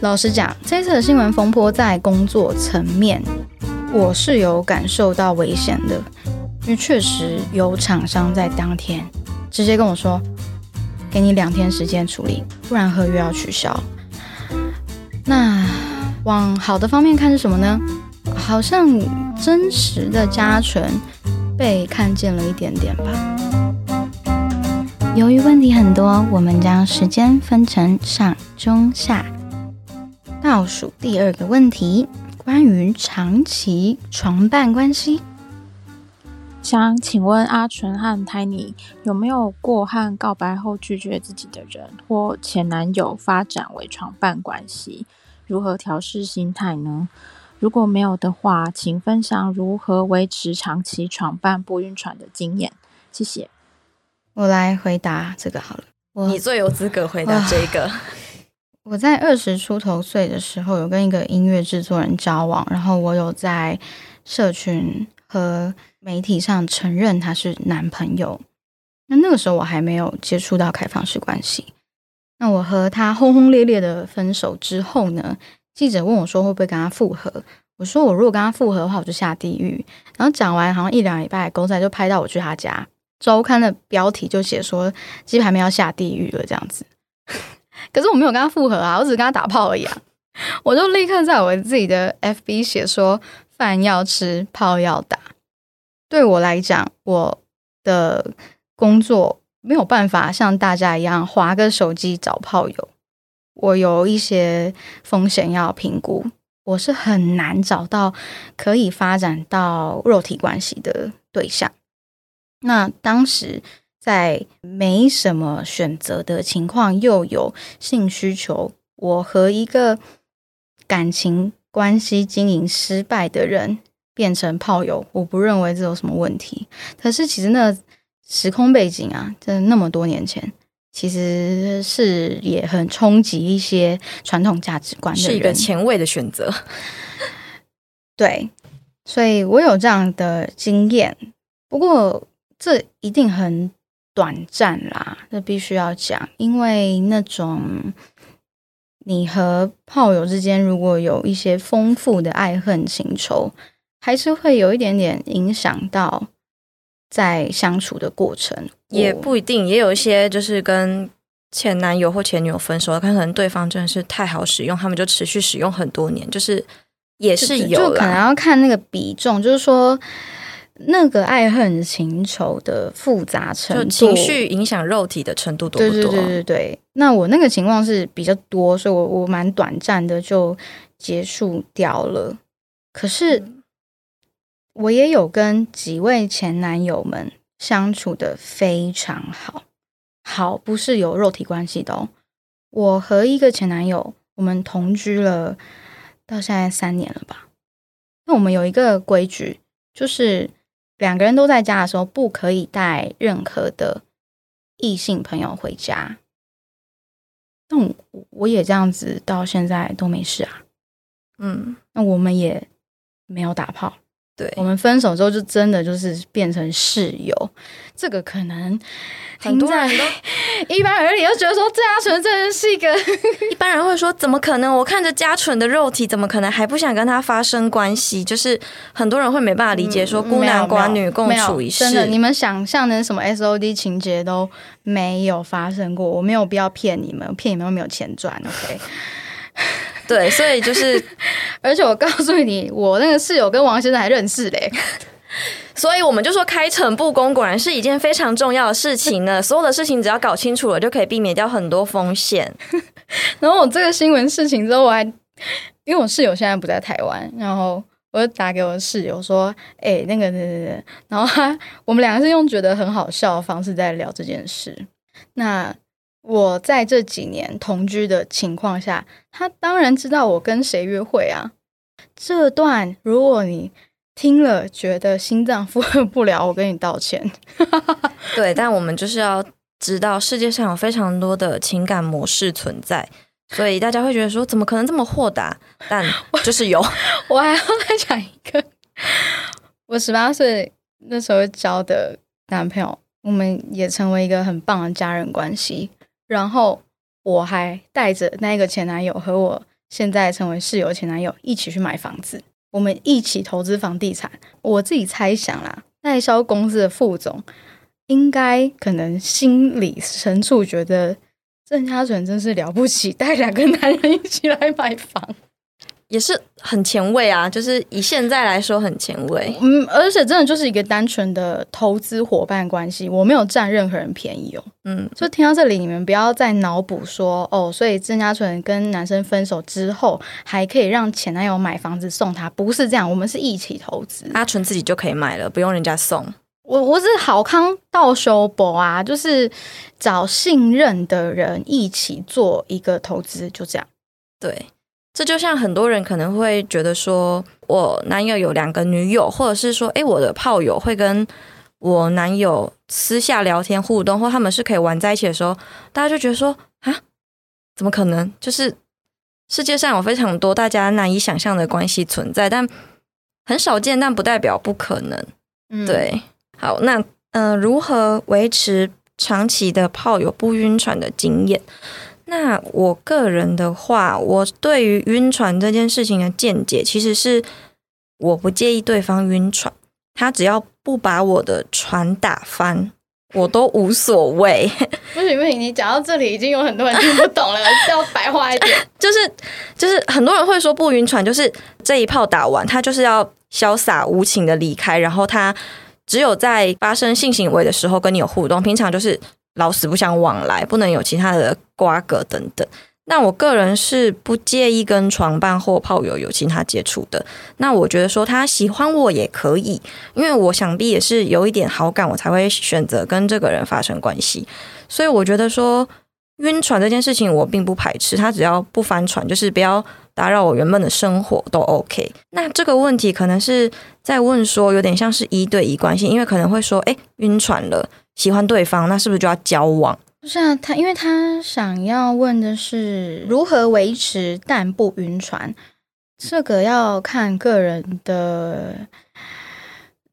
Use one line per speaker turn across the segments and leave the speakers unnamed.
老实讲，这次的新闻风波在工作层面，我是有感受到危险的，因为确实有厂商在当天直接跟我说，给你两天时间处理，不然合约要取消。那往好的方面看是什么呢？好像真实的加权被看见了一点点吧。由于问题很多，我们将时间分成上、中、下。倒数第二个问题，关于长期床伴关系，
想请问阿纯和 Tiny 有没有过和告白后拒绝自己的人或前男友发展为床伴关系？如何调试心态呢？如果没有的话，请分享如何维持长期床伴不晕船的经验。谢谢。
我来回答这个好了。
你最有资格回答这个。
我在二十出头岁的时候，有跟一个音乐制作人交往，然后我有在社群和媒体上承认他是男朋友。那那个时候我还没有接触到开放式关系。那我和他轰轰烈烈的分手之后呢？记者问我说会不会跟他复合？我说我如果跟他复合的话，我就下地狱。然后讲完好像一两礼拜，狗仔就拍到我去他家。周刊的标题就写说鸡排妹要下地狱了这样子，可是我没有跟他复合啊，我只是跟他打炮而已。我就立刻在我自己的 FB 写说饭要吃，炮要打。对我来讲，我的工作没有办法像大家一样划个手机找炮友，我有一些风险要评估，我是很难找到可以发展到肉体关系的对象。那当时在没什么选择的情况，又有性需求，我和一个感情关系经营失败的人变成炮友，我不认为这有什么问题。可是其实那时空背景啊，真的那么多年前，其实是也很冲击一些传统价值观的
是一个前卫的选择。
对，所以我有这样的经验，不过。这一定很短暂啦，这必须要讲，因为那种你和炮友之间如果有一些丰富的爱恨情仇，还是会有一点点影响到在相处的过程。
也不一定，也有一些就是跟前男友或前女友分手了，可能对方真的是太好使用，他们就持续使用很多年，就是也是有，
就可能要看那个比重，就是说。那个爱恨情仇的复杂程度，
情绪影响肉体的程度多不
多？对对对对对。那我那个情况是比较多，所以我我蛮短暂的就结束掉了。可是我也有跟几位前男友们相处的非常好，好不是有肉体关系的哦。我和一个前男友，我们同居了到现在三年了吧？那我们有一个规矩，就是。两个人都在家的时候，不可以带任何的异性朋友回家。那我我也这样子，到现在都没事啊。嗯，那我们也没有打炮。
对，
我们分手之后就真的就是变成室友，这个可能
很多人都
一般耳里就觉得说，嘉纯真的是一个
一般人会说，怎么可能？我看着嘉纯的肉体，怎么可能还不想跟他发生关系？就是很多人会没办法理解，说孤男寡女共处一室，
真的，你们想象的什么 S O D 情节都没有发生过，我没有必要骗你们，骗你们又没有钱赚，OK。
对，所以就是，
而且我告诉你，我那个室友跟王先生还认识嘞，
所以我们就说开诚布公果然是一件非常重要的事情呢。所有的事情只要搞清楚了，就可以避免掉很多风险。
然后我这个新闻事情之后，我还因为我室友现在不在台湾，然后我就打给我室友说：“哎，那个，对对对。”然后他我们两个是用觉得很好笑的方式在聊这件事。那。我在这几年同居的情况下，他当然知道我跟谁约会啊。这段如果你听了觉得心脏负荷不了，我跟你道歉。
对，但我们就是要知道世界上有非常多的情感模式存在，所以大家会觉得说怎么可能这么豁达？但就是有。
我还要再讲一个，我十八岁那时候交的男朋友，我们也成为一个很棒的家人关系。然后我还带着那个前男友和我现在成为室友前男友，一起去买房子，我们一起投资房地产。我自己猜想啦，代销公司的副总应该可能心里深处觉得郑嘉纯真是了不起，带两个男人一起来买房。
也是很前卫啊，就是以现在来说很前卫。
嗯，而且真的就是一个单纯的投资伙伴关系，我没有占任何人便宜哦。
嗯，
就听到这里，你们不要再脑补说哦，所以郑嘉纯跟男生分手之后，还可以让前男友买房子送他，不是这样，我们是一起投资，
阿纯自己就可以买了，不用人家送。
我我是好康到修博啊，就是找信任的人一起做一个投资，就这样。
对。这就像很多人可能会觉得说，我男友有两个女友，或者是说，哎，我的炮友会跟我男友私下聊天互动，或他们是可以玩在一起的时候，大家就觉得说，啊，怎么可能？就是世界上有非常多大家难以想象的关系存在，但很少见，但不代表不可能。
嗯，
对，好，那嗯，如何维持长期的炮友不晕船的经验？那我个人的话，我对于晕船这件事情的见解，其实是我不介意对方晕船，他只要不把我的船打翻，我都无所谓。
不行不行，你讲到这里已经有很多人听不懂了，要白话一点。
就是就是很多人会说不晕船，就是这一炮打完，他就是要潇洒无情的离开，然后他只有在发生性行为的时候跟你有互动，平常就是。老死不相往来，不能有其他的瓜葛等等。那我个人是不介意跟床伴或炮友有其他接触的。那我觉得说他喜欢我也可以，因为我想必也是有一点好感，我才会选择跟这个人发生关系。所以我觉得说晕船这件事情我并不排斥，他只要不翻船，就是不要打扰我原本的生活都 OK。那这个问题可能是在问说有点像是一对一关系，因为可能会说，哎，晕船了。喜欢对方，那是不是就要交往？
不是啊，他因为他想要问的是如何维持但不晕船，这个要看个人的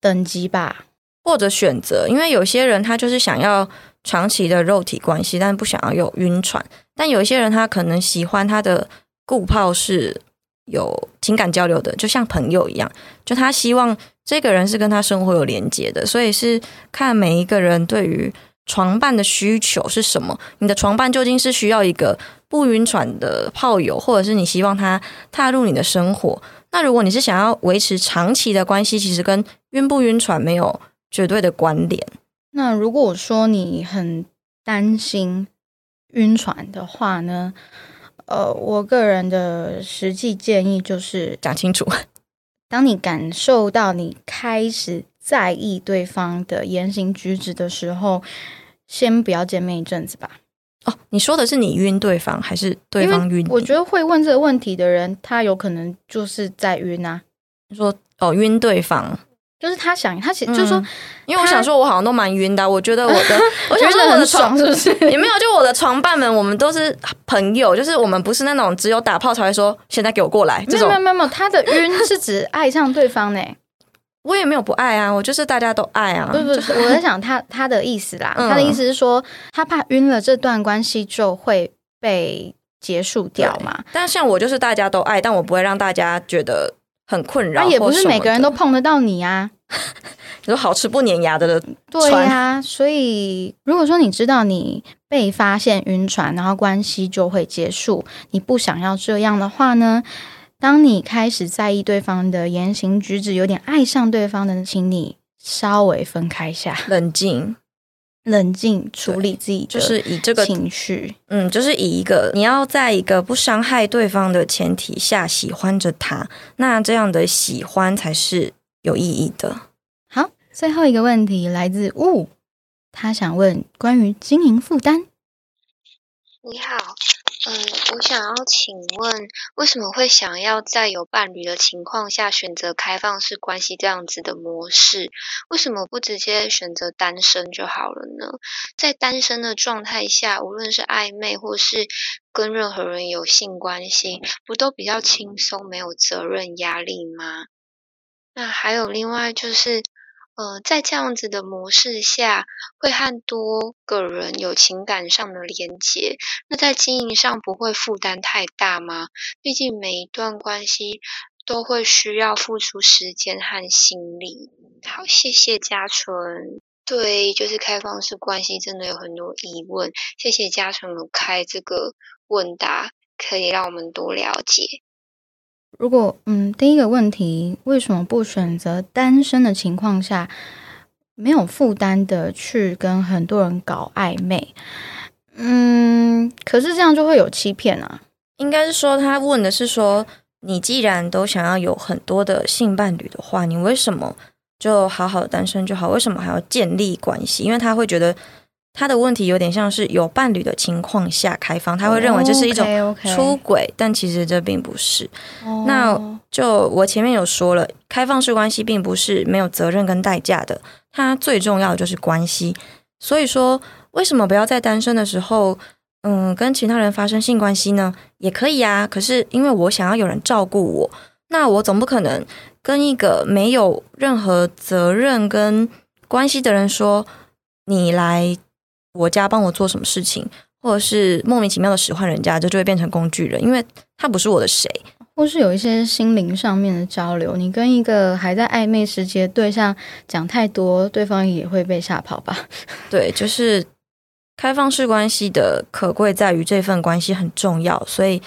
等级吧，
或者选择。因为有些人他就是想要长期的肉体关系，但不想要有晕船；但有一些人他可能喜欢他的固炮是有情感交流的，就像朋友一样，就他希望。这个人是跟他生活有连接的，所以是看每一个人对于床伴的需求是什么。你的床伴究竟是需要一个不晕船的炮友，或者是你希望他踏入你的生活？那如果你是想要维持长期的关系，其实跟晕不晕船没有绝对的关联。
那如果说你很担心晕船的话呢？呃，我个人的实际建议就是
讲清楚。
当你感受到你开始在意对方的言行举止的时候，先不要见面一阵子吧。
哦，你说的是你晕对方，还是对方晕？
我觉得会问这个问题的人，他有可能就是在晕啊。
你说哦，晕对方。
就是他想，他想，就是说，
因为我想说，我好像都蛮晕的。我觉得我的，我想说我的床
是不是
也没有？就我的床伴们，我们都是朋友，就是我们不是那种只有打炮才会说现在给我过来。
没有没有没有，他的晕是指爱上对方呢。
我也没有不爱啊，我就是大家都爱啊。
不不，我在想他他的意思啦，他的意思是说，他怕晕了这段关系就会被结束掉嘛。
但像我就是大家都爱，但我不会让大家觉得。很困扰，
也不是每个人都碰得到你啊。
有好吃不粘牙的，
对呀。所以如果说你知道你被发现晕船，然后关系就会结束，你不想要这样的话呢？当你开始在意对方的言行举止，有点爱上对方的，请你稍微分开下，
冷静。
冷静处理自己，
就是以这个
情绪，
嗯，就是以一个你要在一个不伤害对方的前提下喜欢着他，那这样的喜欢才是有意义的。
好，最后一个问题来自雾，他想问关于经营负担。
你好。嗯，我想要请问，为什么会想要在有伴侣的情况下选择开放式关系这样子的模式？为什么不直接选择单身就好了呢？在单身的状态下，无论是暧昧或是跟任何人有性关系，不都比较轻松，没有责任压力吗？那还有另外就是。呃，在这样子的模式下，会和多个人有情感上的连结，那在经营上不会负担太大吗？毕竟每一段关系都会需要付出时间和心力。好，谢谢嘉纯。对，就是开放式关系真的有很多疑问，谢谢嘉纯有开这个问答，可以让我们多了解。
如果嗯，第一个问题，为什么不选择单身的情况下，没有负担的去跟很多人搞暧昧？嗯，可是这样就会有欺骗啊。
应该是说，他问的是说，你既然都想要有很多的性伴侣的话，你为什么就好好单身就好？为什么还要建立关系？因为他会觉得。他的问题有点像是有伴侣的情况下开放，他会认为这是一种出轨，但其实这并不是。那就我前面有说了，开放式关系并不是没有责任跟代价的，它最重要的就是关系。所以说，为什么不要在单身的时候，嗯，跟其他人发生性关系呢？也可以啊。可是因为我想要有人照顾我，那我总不可能跟一个没有任何责任跟关系的人说，你来。我家帮我做什么事情，或者是莫名其妙的使唤人家，这就会变成工具人，因为他不是我的谁，
或是有一些心灵上面的交流。你跟一个还在暧昧时期的对象讲太多，对方也会被吓跑吧？
对，就是开放式关系的可贵在于这份关系很重要，所以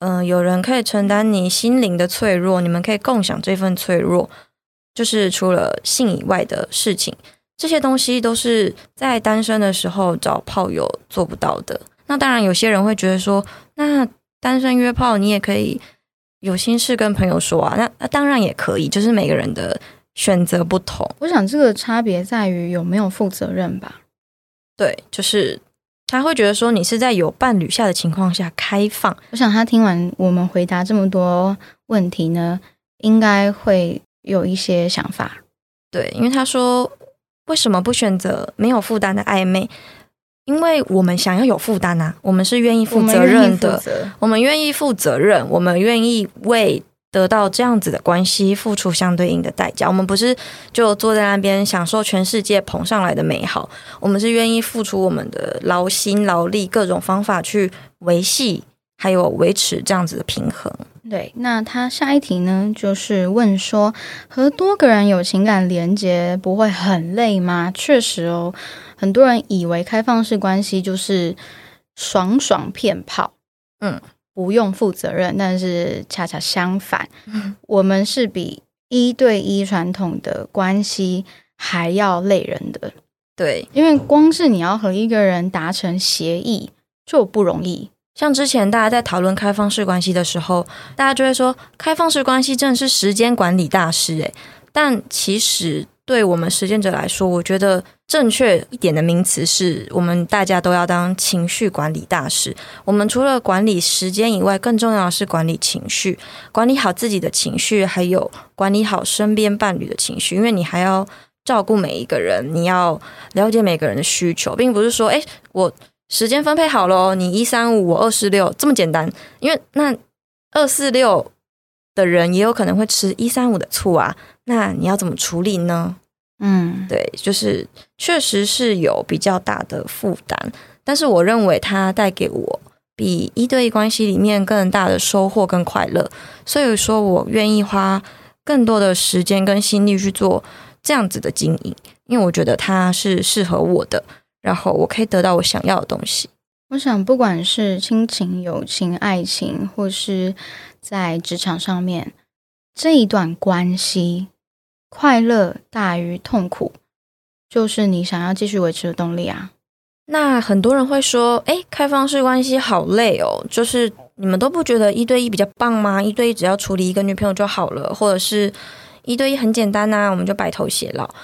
嗯，有人可以承担你心灵的脆弱，你们可以共享这份脆弱，就是除了性以外的事情。这些东西都是在单身的时候找炮友做不到的。那当然，有些人会觉得说，那单身约炮你也可以有心事跟朋友说啊。那那当然也可以，就是每个人的选择不同。
我想这个差别在于有没有负责任吧。
对，就是他会觉得说，你是在有伴侣下的情况下开放。
我想他听完我们回答这么多问题呢，应该会有一些想法。
对，因为他说。为什么不选择没有负担的暧昧？因为我们想要有负担啊，我们是愿意负责任的，我们愿意负责任，我们愿意为得到这样子的关系付出相对应的代价。我们不是就坐在那边享受全世界捧上来的美好，我们是愿意付出我们的劳心劳力，各种方法去维系还有维持这样子的平衡。
对，那他下一题呢，就是问说，和多个人有情感连接不会很累吗？确实哦，很多人以为开放式关系就是爽爽骗炮，嗯，不用负责任，但是恰恰相反，我们是比一对一传统的关系还要累人的。
对，
因为光是你要和一个人达成协议就不容易。
像之前大家在讨论开放式关系的时候，大家就会说开放式关系真的是时间管理大师诶。但其实对我们实践者来说，我觉得正确一点的名词是我们大家都要当情绪管理大师。我们除了管理时间以外，更重要的是管理情绪，管理好自己的情绪，还有管理好身边伴侣的情绪，因为你还要照顾每一个人，你要了解每个人的需求，并不是说诶，我。时间分配好了，你一三五，我二四六，这么简单。因为那二四六的人也有可能会吃一三五的醋啊，那你要怎么处理呢？嗯，对，就是确实是有比较大的负担，但是我认为它带给我比一对一关系里面更大的收获跟快乐，所以说我愿意花更多的时间跟心力去做这样子的经营，因为我觉得它是适合我的。然后我可以得到我想要的东西。
我想，不管是亲情、友情、爱情，或是在职场上面，这一段关系，快乐大于痛苦，就是你想要继续维持的动力啊。
那很多人会说：“哎，开放式关系好累哦，就是你们都不觉得一对一比较棒吗？一对一只要处理一个女朋友就好了，或者是一对一很简单呐，我们就白头偕老。”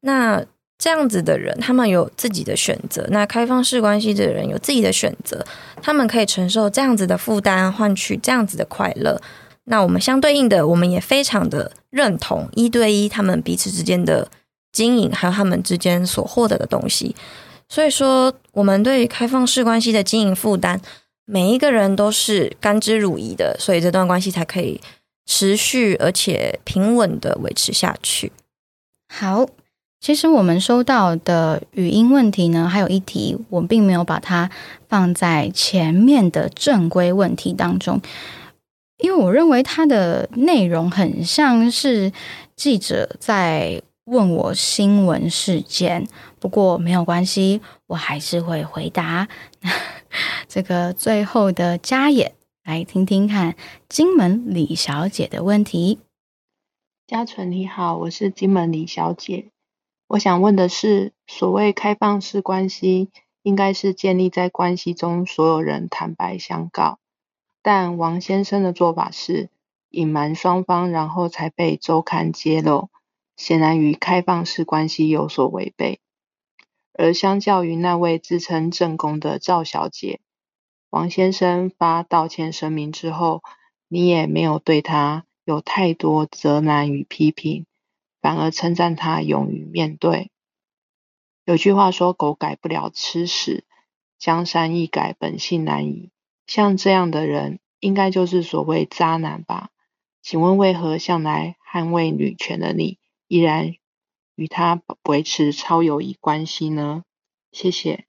那这样子的人，他们有自己的选择。那开放式关系的人有自己的选择，他们可以承受这样子的负担，换取这样子的快乐。那我们相对应的，我们也非常的认同一对一他们彼此之间的经营，还有他们之间所获得的东西。所以说，我们对于开放式关系的经营负担，每一个人都是甘之如饴的，所以这段关系才可以持续而且平稳的维持下去。
好。其实我们收到的语音问题呢，还有一题，我并没有把它放在前面的正规问题当中，因为我认为它的内容很像是记者在问我新闻事件。不过没有关系，我还是会回答 这个最后的加演，来听听看金门李小姐的问题。
嘉纯你好，我是金门李小姐。我想问的是，所谓开放式关系，应该是建立在关系中所有人坦白相告，但王先生的做法是隐瞒双方，然后才被周刊揭露，显然与开放式关系有所违背。而相较于那位自称正宫的赵小姐，王先生发道歉声明之后，你也没有对他有太多责难与批评。反而称赞他勇于面对。有句话说：“狗改不了吃屎，江山易改，本性难移。”像这样的人，应该就是所谓渣男吧？请问为何向来捍卫女权的你，依然与他维持超友谊关系呢？谢谢。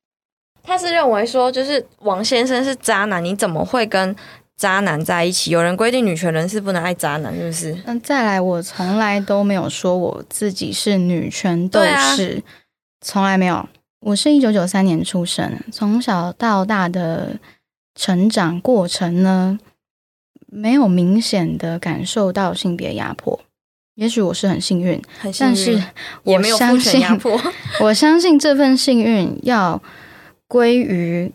他是认为说，就是王先生是渣男，你怎么会跟？渣男在一起，有人规定女权人士不能爱渣男，是不是？
嗯，再来，我从来都没有说我自己是女权斗士，从来没有。我是一九九三年出生，从小到大的成长过程呢，没有明显的感受到性别压迫。也许我是很幸运，但是我相信，我相信这份幸运要归于。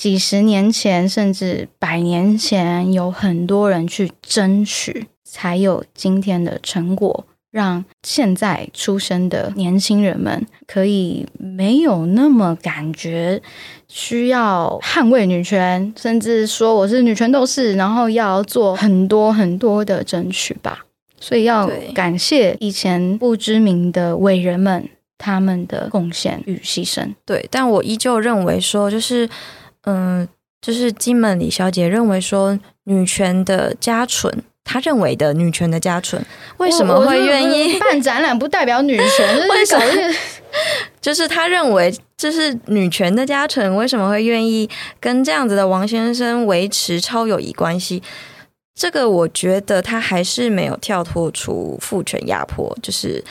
几十年前，甚至百年前，有很多人去争取，才有今天的成果，让现在出生的年轻人们可以没有那么感觉需要捍卫女权，甚至说我是女权斗士，然后要做很多很多的争取吧。所以要感谢以前不知名的伟人们他们的贡献与牺牲。
对，但我依旧认为说，就是。嗯，就是金门李小姐认为说，女权的家纯，她认为的女权的家纯，为什么会愿意
办展览？不代表女权，为什么？
就是她认为这是女权的家纯，为什么会愿意跟这样子的王先生维持超友谊关系？这个我觉得他还是没有跳脱出父权压迫，就是。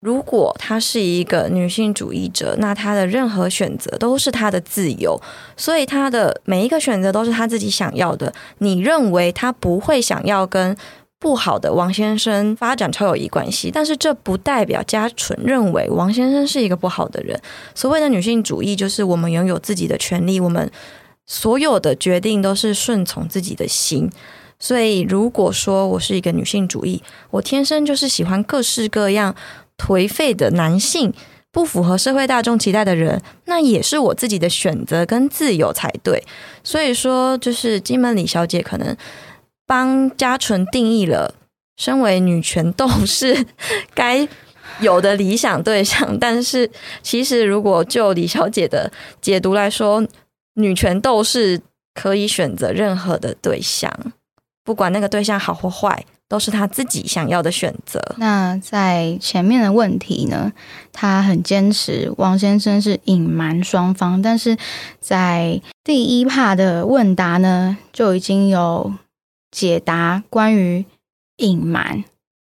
如果她是一个女性主义者，那她的任何选择都是她的自由，所以她的每一个选择都是她自己想要的。你认为她不会想要跟不好的王先生发展超友谊关系，但是这不代表家纯认为王先生是一个不好的人。所谓的女性主义，就是我们拥有自己的权利，我们所有的决定都是顺从自己的心。所以，如果说我是一个女性主义，我天生就是喜欢各式各样。颓废的男性，不符合社会大众期待的人，那也是我自己的选择跟自由才对。所以说，就是金门李小姐可能帮嘉纯定义了身为女权斗士该有的理想对象，但是其实如果就李小姐的解读来说，女权斗士可以选择任何的对象，不管那个对象好或坏。都是他自己想要的选择。
那在前面的问题呢？他很坚持王先生是隐瞒双方，但是在第一趴的问答呢，就已经有解答关于隐瞒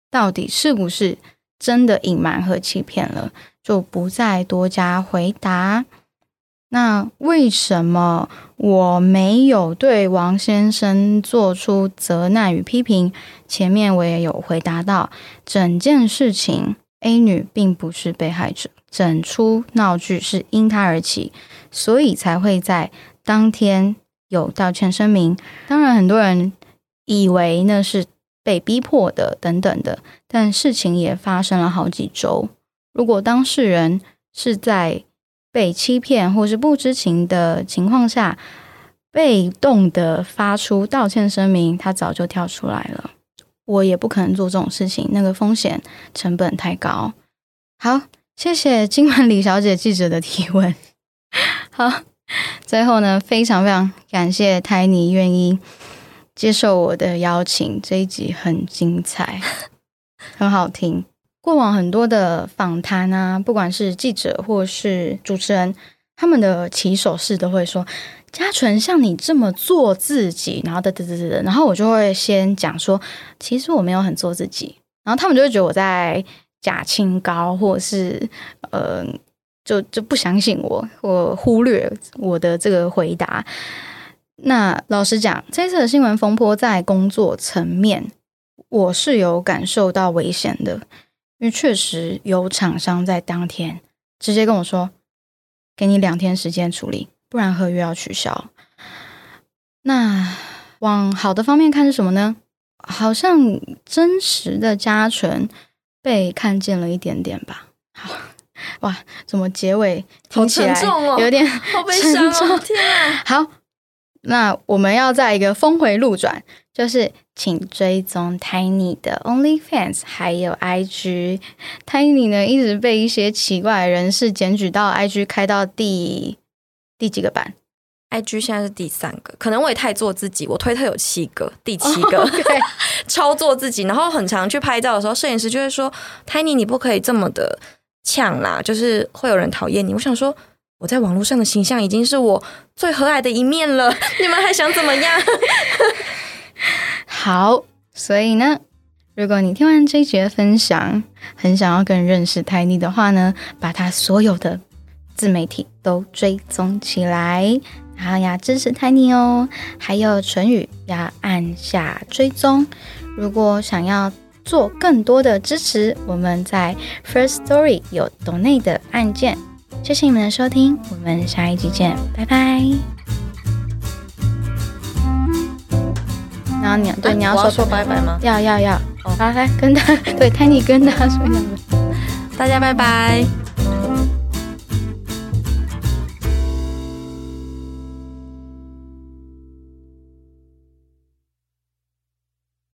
到底是不是真的隐瞒和欺骗了，就不再多加回答。那为什么我没有对王先生做出责难与批评？前面我也有回答到，整件事情 A 女并不是被害者，整出闹剧是因她而起，所以才会在当天有道歉声明。当然，很多人以为那是被逼迫的等等的，但事情也发生了好几周。如果当事人是在被欺骗或是不知情的情况下，被动的发出道歉声明，他早就跳出来了。我也不可能做这种事情，那个风险成本太高。好，谢谢今晚李小姐记者的提问。好，最后呢，非常非常感谢泰尼愿意接受我的邀请，这一集很精彩，很好听。过往很多的访谈啊，不管是记者或是主持人，他们的起手式都会说：“嘉纯，像你这么做自己。”然后的的的的，然后我就会先讲说：“其实我没有很做自己。”然后他们就会觉得我在假清高，或者是呃，就就不相信我，或忽略我的这个回答。那老实讲，这次的新闻风波在工作层面，我是有感受到危险的，因为确实有厂商在当天直接跟我说，给你两天时间处理，不然合约要取消。那往好的方面看是什么呢？好像真实的加权被看见了一点点吧。好，哇，怎么结尾听起来有点
好悲伤哦！天啊，
好。那我们要在一个峰回路转，就是请追踪 Tiny 的 OnlyFans 还有 IG。Tiny 呢一直被一些奇怪的人士检举到 IG 开到第第几个版
？IG 现在是第三个，可能我也太做自己。我推特有七个，第七个 超做自己。然后很常去拍照的时候，摄影师就会说：“Tiny 你不可以这么的呛啦，就是会有人讨厌你。”我想说。我在网络上的形象已经是我最和蔼的一面了，你们还想怎么样？
好，所以呢，如果你听完这一节分享，很想要更认识 Tiny 的话呢，把他所有的自媒体都追踪起来，然后要支持 Tiny 哦。还有唇语要按下追踪。如果想要做更多的支持，我们在 First Story 有 Donate 的按键。谢谢你们的收听，我们下一集见，拜拜。然后你对你
要
说
拜拜吗？
要要要，好来跟他 对 Tiny 跟他说一下，
大家拜拜。